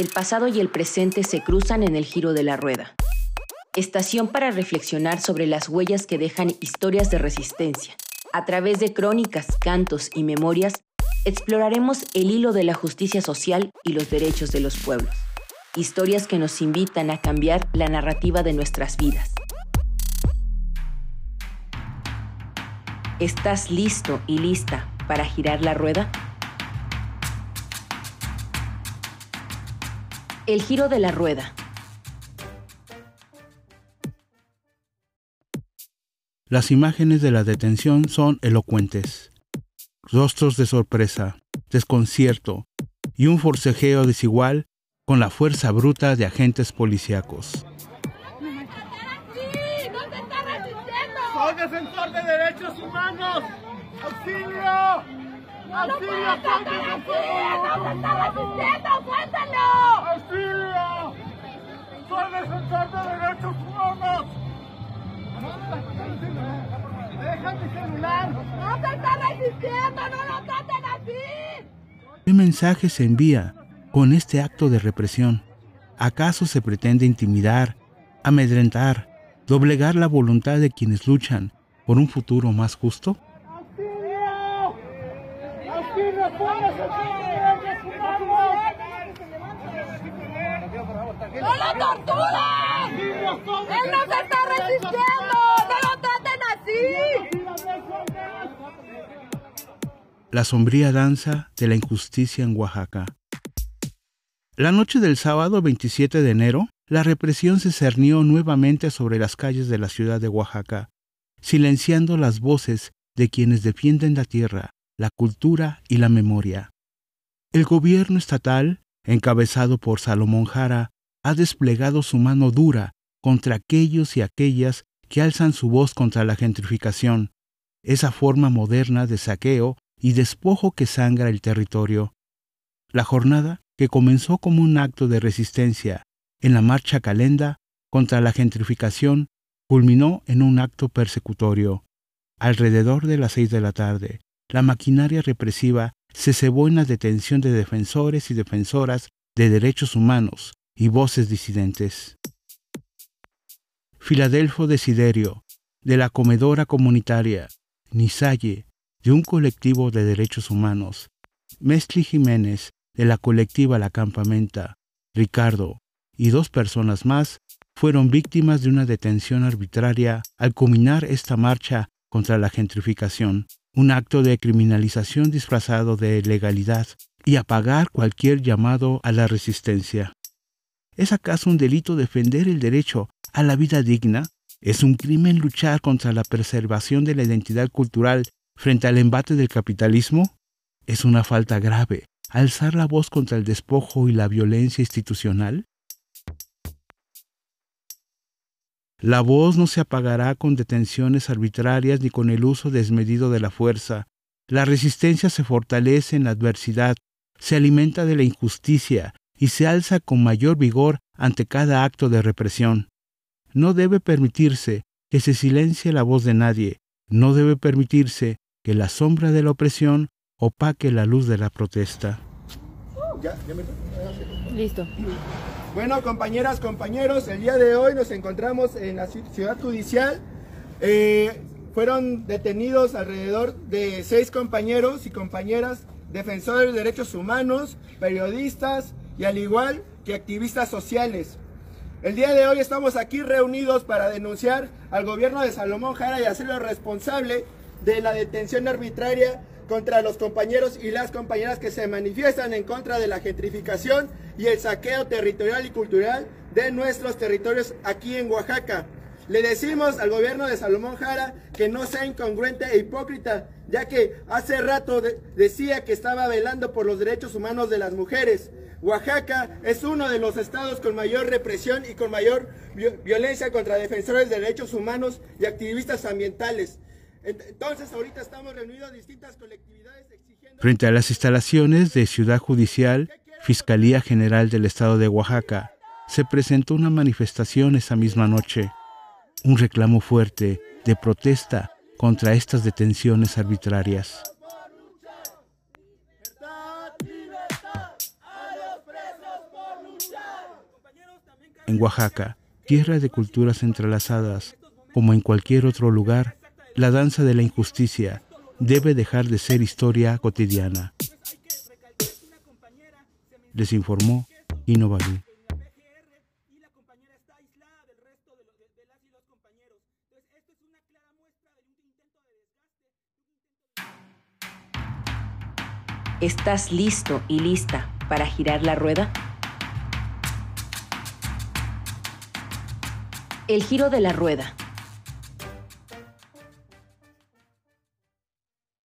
el pasado y el presente se cruzan en el giro de la rueda. Estación para reflexionar sobre las huellas que dejan historias de resistencia. A través de crónicas, cantos y memorias, exploraremos el hilo de la justicia social y los derechos de los pueblos. Historias que nos invitan a cambiar la narrativa de nuestras vidas. ¿Estás listo y lista para girar la rueda? El giro de la rueda. Las imágenes de la detención son elocuentes. Rostros de sorpresa, desconcierto y un forcejeo desigual con la fuerza bruta de agentes policíacos. ¡Soy defensor de derechos humanos! ¡Auxilio! ¡Auxilio! ¡Soy defensor! ¡No se está resistiendo! ¡Suéltalo! ¡Auxilio! ¡Soy defensor de derechos humanos! ¡Deja mi celular! ¡No se está resistiendo! ¡No lo traten así! ¿Qué mensaje se envía con este acto de represión? ¿Acaso se pretende intimidar, amedrentar, doblegar la voluntad de quienes luchan por un futuro más justo? ¡No lo torturen! ¡Él no se está resistiendo! ¡No lo traten así! La sombría danza de la injusticia en Oaxaca. La noche del sábado 27 de enero, la represión se cernió nuevamente sobre las calles de la ciudad de Oaxaca, silenciando las voces de quienes defienden la tierra, la cultura y la memoria. El gobierno estatal, encabezado por Salomón Jara, ha desplegado su mano dura contra aquellos y aquellas que alzan su voz contra la gentrificación, esa forma moderna de saqueo y despojo que sangra el territorio. La jornada, que comenzó como un acto de resistencia en la marcha calenda contra la gentrificación, culminó en un acto persecutorio. Alrededor de las seis de la tarde, la maquinaria represiva se cebó en la detención de defensores y defensoras de derechos humanos y voces disidentes. Filadelfo Desiderio, de la comedora comunitaria, Nisaye, de un colectivo de derechos humanos, Mestli Jiménez, de la colectiva La Campamenta, Ricardo y dos personas más fueron víctimas de una detención arbitraria al culminar esta marcha contra la gentrificación, un acto de criminalización disfrazado de legalidad y apagar cualquier llamado a la resistencia. ¿Es acaso un delito defender el derecho a la vida digna? ¿Es un crimen luchar contra la preservación de la identidad cultural frente al embate del capitalismo? ¿Es una falta grave alzar la voz contra el despojo y la violencia institucional? La voz no se apagará con detenciones arbitrarias ni con el uso desmedido de la fuerza. La resistencia se fortalece en la adversidad, se alimenta de la injusticia y se alza con mayor vigor ante cada acto de represión. No debe permitirse que se silencie la voz de nadie, no debe permitirse que la sombra de la opresión opaque la luz de la protesta. Ya, ya me- Listo. Bueno, compañeras, compañeros, el día de hoy nos encontramos en la ci- ciudad judicial. Eh, fueron detenidos alrededor de seis compañeros y compañeras defensores de derechos humanos, periodistas y al igual que activistas sociales. El día de hoy estamos aquí reunidos para denunciar al gobierno de Salomón Jara y hacerlo responsable de la detención arbitraria contra los compañeros y las compañeras que se manifiestan en contra de la gentrificación y el saqueo territorial y cultural de nuestros territorios aquí en Oaxaca. Le decimos al gobierno de Salomón Jara que no sea incongruente e hipócrita, ya que hace rato de- decía que estaba velando por los derechos humanos de las mujeres. Oaxaca es uno de los estados con mayor represión y con mayor vi- violencia contra defensores de derechos humanos y activistas ambientales. Ent- Entonces ahorita estamos reunidos distintas colectividades exigiendo... Frente a las instalaciones de Ciudad Judicial, Fiscalía General del Estado de Oaxaca, se presentó una manifestación esa misma noche, un reclamo fuerte de protesta contra estas detenciones arbitrarias. En Oaxaca, tierra de culturas entrelazadas, como en cualquier otro lugar, la danza de la injusticia debe dejar de ser historia cotidiana. Les informó Inovalu. ¿Estás listo y lista para girar la rueda? El giro de la rueda